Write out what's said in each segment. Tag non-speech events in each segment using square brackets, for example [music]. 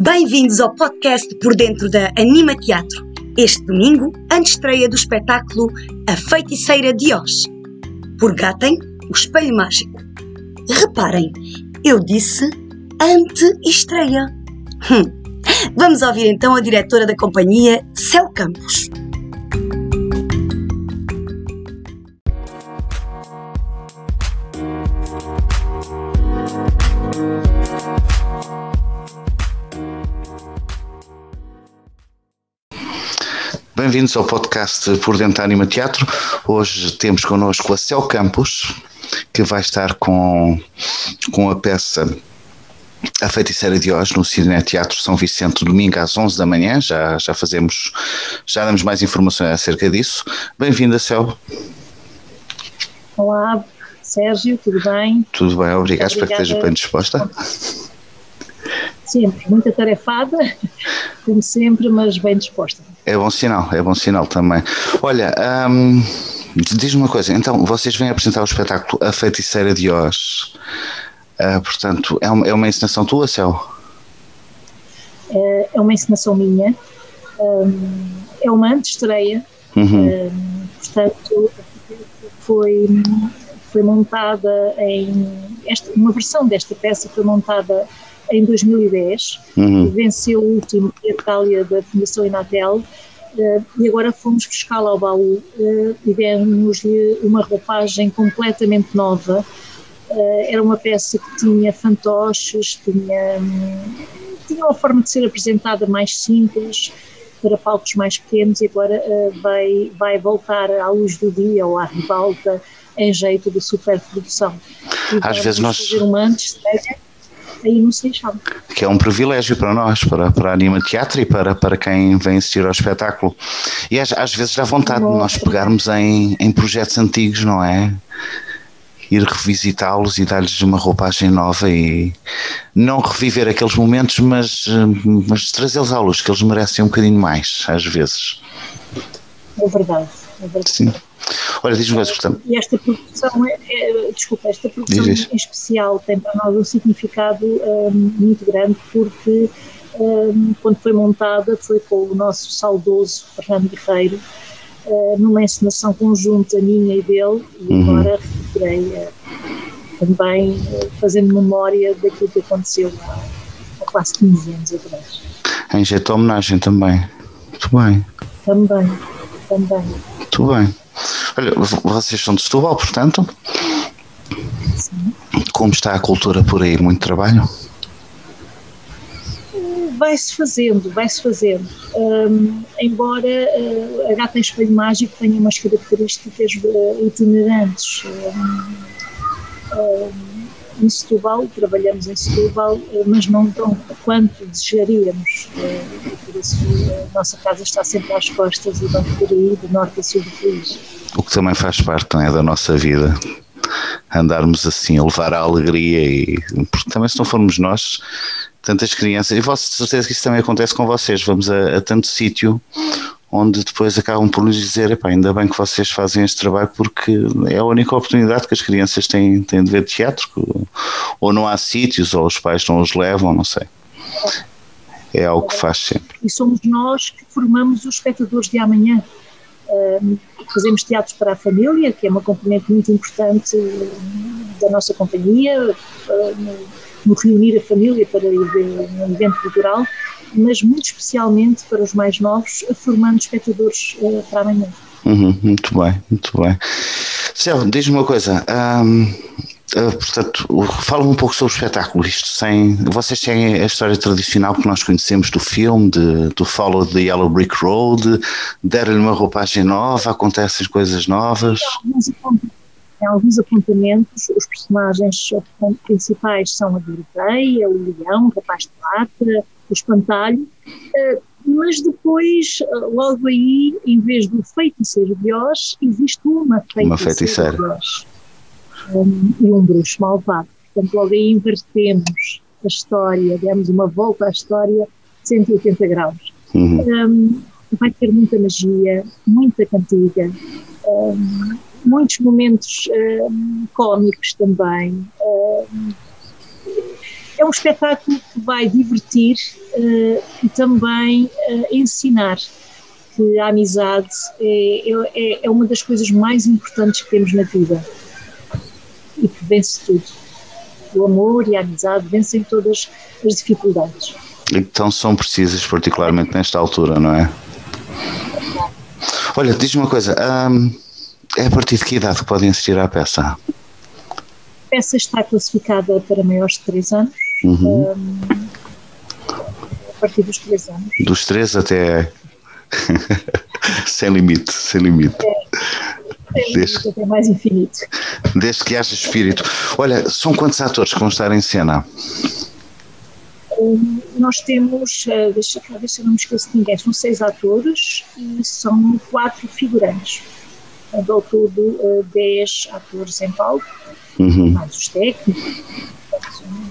Bem-vindos ao podcast Por Dentro da Anima Teatro. Este domingo, estreia do espetáculo A Feiticeira de Oz. Por Gatem, o Espelho Mágico. Reparem, eu disse ante-estreia. Hum. Vamos ouvir então a diretora da companhia, Céu Campos. Bem-vindos ao podcast Por Dentro da Anima Teatro. Hoje temos connosco a Céu Campos, que vai estar com, com a peça A Feiticeira de Hoje no Cine Teatro São Vicente, domingo às 11 da manhã. Já, já fazemos, já damos mais informações acerca disso. Bem-vinda, Céu. Olá, Sérgio, tudo bem? Tudo bem, obrigado. Espero que esteja bem disposta. Sempre, muita tarefada, como sempre, mas bem disposta. É bom sinal, é bom sinal também. Olha, hum, diz-me uma coisa, então vocês vêm apresentar o espetáculo A Feiticeira de Oz. Uh, portanto, é uma, é uma encenação tua, Céu? É, é uma encenação minha. Um, é uma antestreia. Uhum. Um, portanto, foi, foi montada em. Esta, uma versão desta peça foi montada em 2010, uhum. venceu o último Itália da Fundação Inatel uh, e agora fomos buscá-la ao baú uh, e demos-lhe uma roupagem completamente nova. Uh, era uma peça que tinha fantoches, tinha, tinha uma forma de ser apresentada mais simples, para palcos mais pequenos e agora uh, vai, vai voltar à luz do dia ou à ribalta em jeito de superprodução. Às vezes nós... fazer uma antes aí no Seixal. Que é um privilégio para nós, para, para a Anima Teatro e para, para quem vem assistir ao espetáculo. E às, às vezes dá vontade de nós pegarmos em, em projetos antigos, não é? ir revisitá-los e dar-lhes uma roupagem nova e não reviver aqueles momentos, mas, mas trazê-los à luz, que eles merecem um bocadinho mais, às vezes. É verdade, é verdade. Sim. Diz-me portanto. E esta produção, é, é, desculpa, esta produção em especial tem para nós um significado um, muito grande porque um, quando foi montada foi com o nosso saudoso Fernando Guerreiro uh, numa encenação conjunta minha e dele e uhum. agora recuperei uh, também uh, fazendo memória daquilo que aconteceu há, há quase 15 anos atrás. Em jeito de homenagem também. Muito bem. Também, também. Muito bem. Olha, vocês são de Setúbal, portanto? Sim. Como está a cultura por aí? Muito trabalho? Vai-se fazendo, vai-se fazendo. Um, embora uh, a Gata em Espelho Mágico tenha umas características uh, itinerantes. Um, um, em Setúbal, trabalhamos em Setúbal, uh, mas não tão quanto desejaríamos. por isso, a nossa casa está sempre às costas e vamos por aí, de norte a sul do país o que também faz parte é, da nossa vida. Andarmos assim a levar a alegria e porque também se não formos nós, tantas crianças, e vosso certeza que isso também acontece com vocês, vamos a, a tanto sítio onde depois acabam por nos dizer, ainda bem que vocês fazem este trabalho porque é a única oportunidade que as crianças têm, têm de ver teatro, ou não há sítios, ou os pais não os levam, não sei. É algo que faz sempre. E somos nós que formamos os espectadores de amanhã fazemos teatros para a família, que é uma componente muito importante da nossa companhia, no, reunir a família para ir um evento cultural, mas muito especialmente para os mais novos, formando espectadores uh, para amanhã. Uhum, muito bem, muito bem. Céu, diz-me uma coisa. Um, Uh, portanto, fala-me um pouco sobre o espetáculo. Isto sem, vocês têm a história tradicional que nós conhecemos do filme, de, do Follow the Yellow Brick Road, deram-lhe uma roupagem nova, acontecem coisas novas. Em alguns apontamentos, os personagens principais são a Doroteia, o Leão, o Rapaz de Prata, o Espantalho, uh, mas depois, uh, logo aí, em vez do feiticeiro de Oz, existe uma feiticeira. Uma feiticeira. De Oz um, e um bruxo malvado. Portanto, logo aí invertemos a história, demos uma volta à história 180 graus. Uhum. Um, vai ter muita magia, muita cantiga, um, muitos momentos um, cómicos também. Um, é um espetáculo que vai divertir uh, e também uh, ensinar que a amizade é, é, é uma das coisas mais importantes que temos na vida e que vence tudo. O amor e a amizade vencem todas as dificuldades. Então são precisas, particularmente nesta altura, não é? Olha, diz-me uma coisa, hum, é a partir de que idade que podem assistir à peça? A peça está classificada para maiores de 3 anos. Uhum. Hum, a partir dos 3 anos. Dos 3 até. [laughs] sem limite, sem limite. É. Desde, até mais infinito. Desde que haja espírito. Olha, são quantos atores que vão estar em cena? Um, nós temos, uh, deixa cá ver se eu não me esqueço de ninguém, são seis atores e são quatro figurantes. Ao todo, uh, dez atores em palco, uhum. mais os técnicos.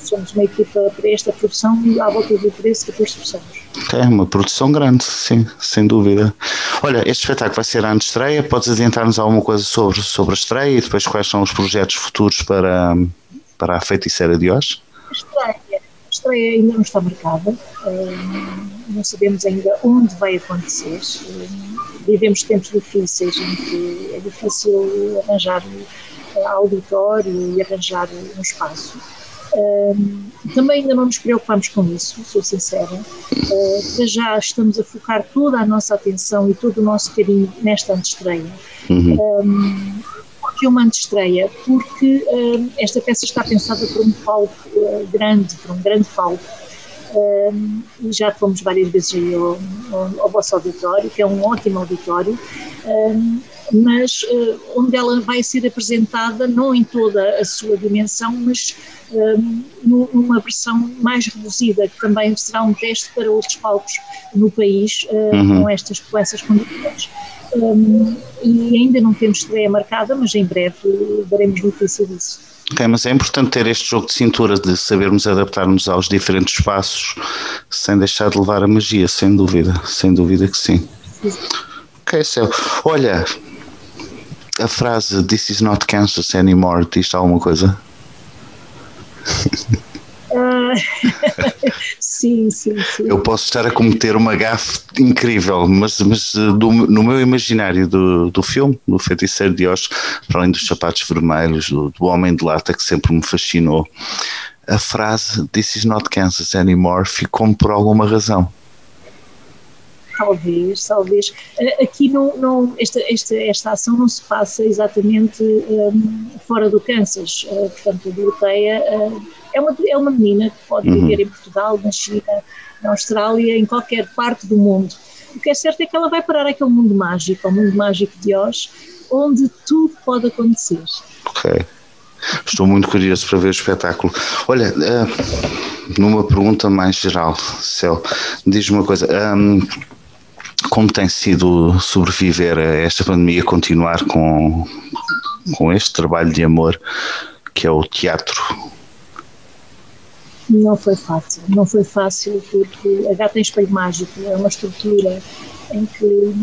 Somos uma equipa para esta produção à volta de 13, 14 pessoas. É uma produção grande, sim, sem dúvida. Olha, este espetáculo vai ser a estreia. Podes adiantar-nos alguma coisa sobre, sobre a estreia e depois quais são os projetos futuros para, para a feiticeira de hoje? A estreia estreia ainda não está marcada, não sabemos ainda onde vai acontecer. vivemos tempos difíceis em que é difícil arranjar auditório e arranjar um espaço. Também ainda não nos preocupamos com isso, sou sincera. Uh, já estamos a focar toda a nossa atenção e todo o nosso carinho nesta antestreia. Uhum. Um, que uma antestreia, porque uh, esta peça está pensada para um palco uh, grande, para um grande palco. Uh, já fomos várias vezes aí ao, ao, ao, vosso auditório, que é um ótimo auditório, mas onde ela vai ser apresentada não em toda a sua dimensão, mas numa versão mais reduzida, que também será um teste para outros palcos no país uhum. com, estas, com essas condições. Um, e ainda não temos estreia marcada, mas em breve daremos notícia disso. Ok, mas é importante ter este jogo de cintura, de sabermos adaptar-nos aos diferentes espaços sem deixar de levar a magia, sem dúvida, sem dúvida que sim. sim. Ok, Céu. Olha, a frase This is not Kansas anymore diz alguma coisa? Uh, [laughs] sim, sim, sim. Eu posso estar a cometer uma gafe incrível, mas, mas eh, do, no meu imaginário do, do filme, do Feiticeiro de Oz, para além dos sapatos vermelhos, do, do Homem de Lata, que sempre me fascinou, a frase This is not Kansas anymore ficou-me por alguma razão. Talvez, talvez. Eh, aqui não, não, esta, esta, esta ação não se passa exatamente um, fora do Kansas. Uh, portanto, a Doroteia uh, é, uma, é uma menina que pode uhum. viver em Portugal, na China, na Austrália, em qualquer parte do mundo. O que é certo é que ela vai parar aquele mundo mágico, ao mundo mágico de Oz, onde tudo pode acontecer. Ok. Estou muito curioso para ver o espetáculo. Olha, numa pergunta mais geral, Céu, diz-me uma coisa. Um, como tem sido sobreviver a esta pandemia, continuar com, com este trabalho de amor que é o teatro? Não foi fácil, não foi fácil porque a Gata em Espelho Mágico é uma estrutura em que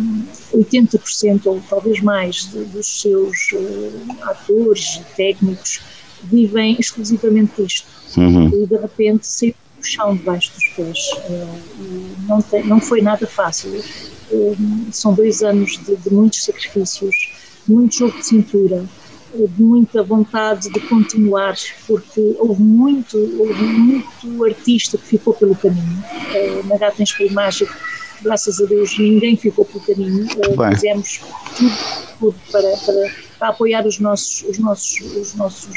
80% ou talvez mais dos seus uh, atores e técnicos vivem exclusivamente disto. Uhum. E de repente saiu o chão debaixo dos pés. Uh, não, tem, não foi nada fácil. Uh, são dois anos de, de, muitos sacrifícios, muito jogo de cintura, uh, de muita vontade de continuar, porque houve muito, houve muito artista que ficou pelo caminho. na Gata Espelho Mágico, graças a Deus, ninguém ficou pelo caminho. fizemos tudo, tudo para, para, para, apoiar os nossos, os nossos, os nossos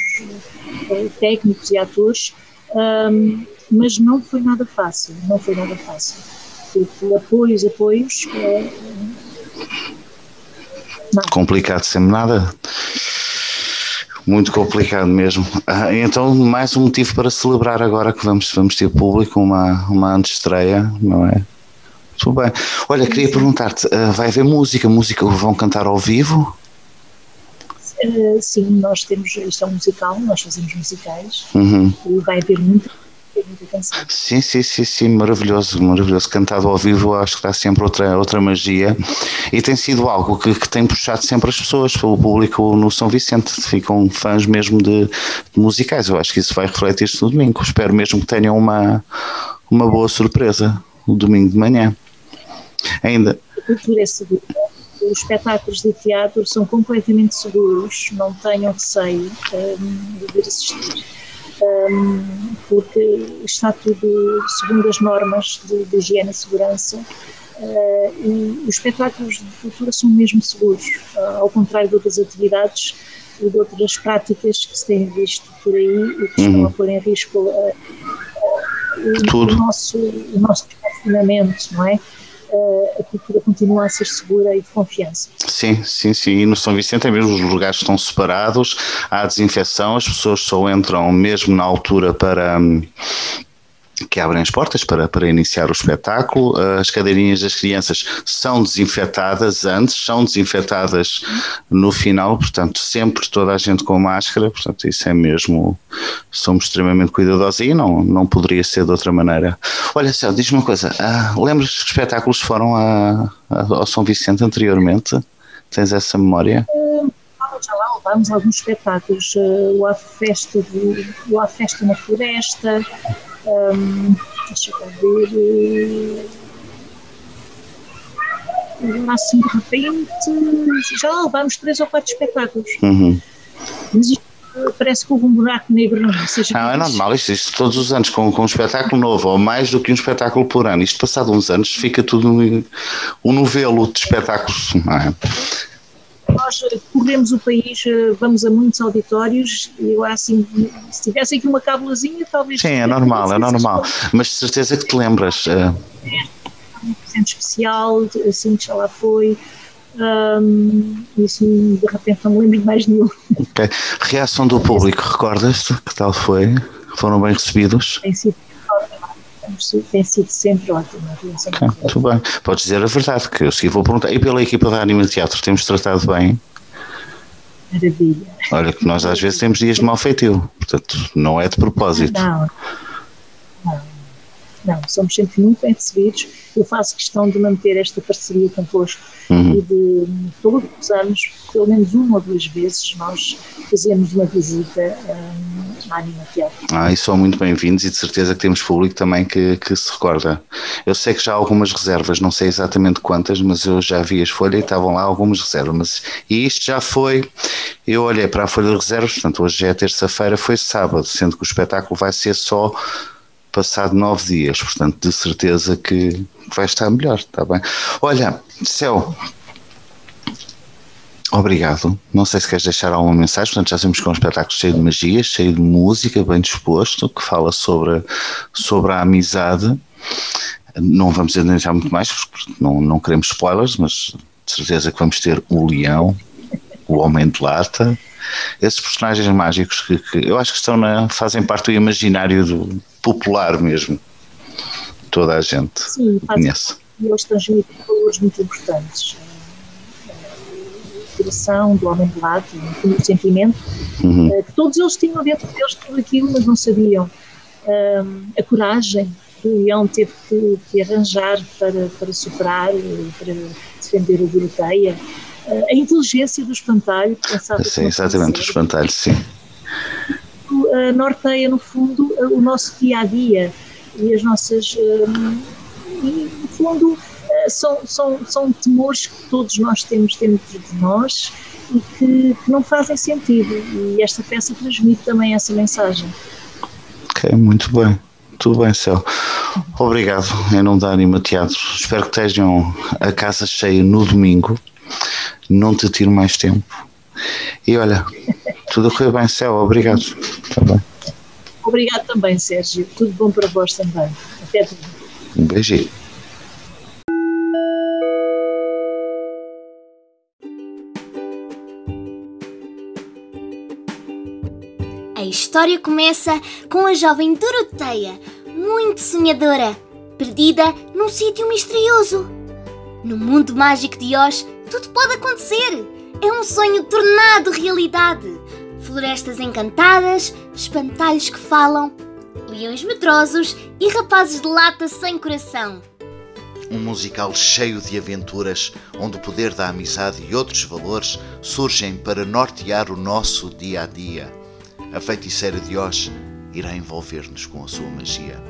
técnicos e atores. Mas não foi nada fácil, não foi nada fácil. Apoios, apoios. É, complicado sempre nada. Muito complicado mesmo. Ah, então, mais um motivo para celebrar agora que vamos, vamos ter público, uma, uma antestreia, não é? Tudo bem. Olha, queria perguntar-te: uh, vai haver música? Música vão cantar ao vivo? Uh, sim, nós temos. Isto é um musical, nós fazemos musicais uhum. e vai haver muita Sim, sim, sim, sim, maravilhoso, maravilhoso. Cantado ao vivo, acho que dá sempre outra, outra magia e tem sido algo que, que tem puxado sempre as pessoas, o público no São Vicente, ficam fãs mesmo de, de musicais. Eu acho que isso vai refletir-se no domingo. Espero mesmo que tenham uma, uma boa surpresa o domingo de manhã. Ainda. A cultura é segura. Os espetáculos de teatro são completamente seguros, não tenham receio um, de vir assistir. Um, porque está tudo segundo as normas de, de higiene e segurança uh, e os espetáculos de cultura são mesmo seguros, uh, ao contrário de outras atividades e de outras práticas que se têm visto por aí e que estão uhum. a pôr em risco uh, o, nosso, o nosso desconfinamento, não é? A cultura continua a ser segura e de confiança. Sim, sim, sim. E no São Vicente é mesmo os lugares estão separados, há desinfecção, as pessoas só entram mesmo na altura para hum, que abrem as portas para, para iniciar o espetáculo. As cadeirinhas das crianças são desinfetadas antes, são desinfetadas no final, portanto, sempre toda a gente com máscara, portanto, isso é mesmo. Somos extremamente cuidadosos e não, não poderia ser de outra maneira. Olha, Céu, diz-me uma coisa: ah, lembras que espetáculos foram a, a, ao São Vicente anteriormente? Tens essa memória? já lá levamos alguns espetáculos, uh, o A Festa, de, o A Festa na Floresta, um, deixa eu ver. Assim de repente já levamos três ou quatro espetáculos. Uhum. Mas isto parece que houve um buraco negro, não, é? seja, não é normal, isto, isto todos os anos com, com um espetáculo novo, ou mais do que um espetáculo por ano. Isto passado uns anos fica tudo um, um novelo de espetáculos, não é? Nós corremos o país, eh, vamos a muitos auditórios e eu assim, se tivesse aqui uma cábulazinha, talvez. Sim, é normal, é normal. Mas de certeza que te lembras. Uh... É, um presente especial, assim que já lá foi. Um, e assim, de repente não me lembro de mais nenhum. Okay. Reação do público, recordas-te? Que tal foi? Foram bem recebidos? Tem sido tem sido sempre ótimo. Okay, muito bem. Podes dizer a verdade, que eu segui vou perguntar. E pela equipa da Anima Teatro, temos tratado bem? Maravilha. Olha, que nós às vezes temos dias de mal feitio, portanto, não é de propósito. Não, não, somos sempre muito bem recebidos. Eu faço questão de manter esta parceria convosco uhum. e de todos os anos, pelo menos uma ou duas vezes, nós fazemos uma visita um, à Anima Teatro. Ah, e são muito bem-vindos e de certeza que temos público também que, que se recorda. Eu sei que já há algumas reservas, não sei exatamente quantas, mas eu já vi as folhas e estavam lá algumas reservas. Mas, e isto já foi, eu olhei para a folha de reservas, portanto hoje é terça-feira, foi sábado, sendo que o espetáculo vai ser só passado nove dias, portanto, de certeza que vai estar melhor, está bem? Olha, Céu, obrigado. Não sei se queres deixar alguma mensagem, portanto, já temos com um espetáculo cheio de magia, cheio de música, bem disposto, que fala sobre, sobre a amizade. Não vamos entrar muito mais, porque não, não queremos spoilers, mas de certeza que vamos ter o Leão, o Homem de Lata, esses personagens mágicos que, que eu acho que estão na, fazem parte do imaginário do, popular mesmo. Toda a gente Sim, conhece. E eles transmitem valores muito importantes. A coração do homem lado, o sentimento, uhum. Eh, que todos eles tinham dentro deles tudo aquilo, mas não sabiam. a coragem que o leão teve que, que arranjar para, para superar, para defender a Doroteia a inteligência do espantalho. Sim, exatamente, o espantalho, sim. Norteia, no fundo, o nosso dia a dia e as nossas. Hum, e, no fundo, eh, são, são, são temores que todos nós temos dentro de nós e que, que não fazem sentido. E esta peça transmite também essa mensagem. Ok, muito bem. Tudo bem, Céu. Obrigado em nome da Anima Teatro. Espero que estejam a casa cheia no domingo não te tiro mais tempo. E olha, tudo correu bem, Céu, obrigado. Também. Obrigado também, Sérgio. Tudo bom para vós também. Até tudo. Um beijinho. A história começa com a jovem Doroteia, muito sonhadora, perdida num sítio misterioso. No mundo mágico de Oz, tudo pode acontecer! É um sonho tornado realidade! Florestas encantadas, espantalhos que falam, leões medrosos e rapazes de lata sem coração. Um musical cheio de aventuras, onde o poder da amizade e outros valores surgem para nortear o nosso dia a dia. A feiticeira de Oz irá envolver-nos com a sua magia.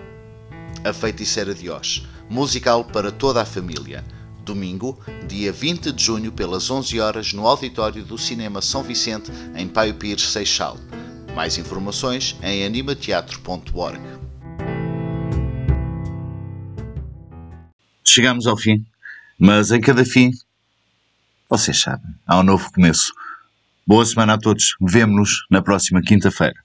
A Feiticeira de Oz, musical para toda a família. Domingo, dia 20 de junho, pelas 11 horas, no auditório do Cinema São Vicente, em Paio Pires, Seixal. Mais informações em animateatro.org. Chegamos ao fim, mas em cada fim, vocês sabem, há um novo começo. Boa semana a todos. Vemo-nos na próxima quinta-feira.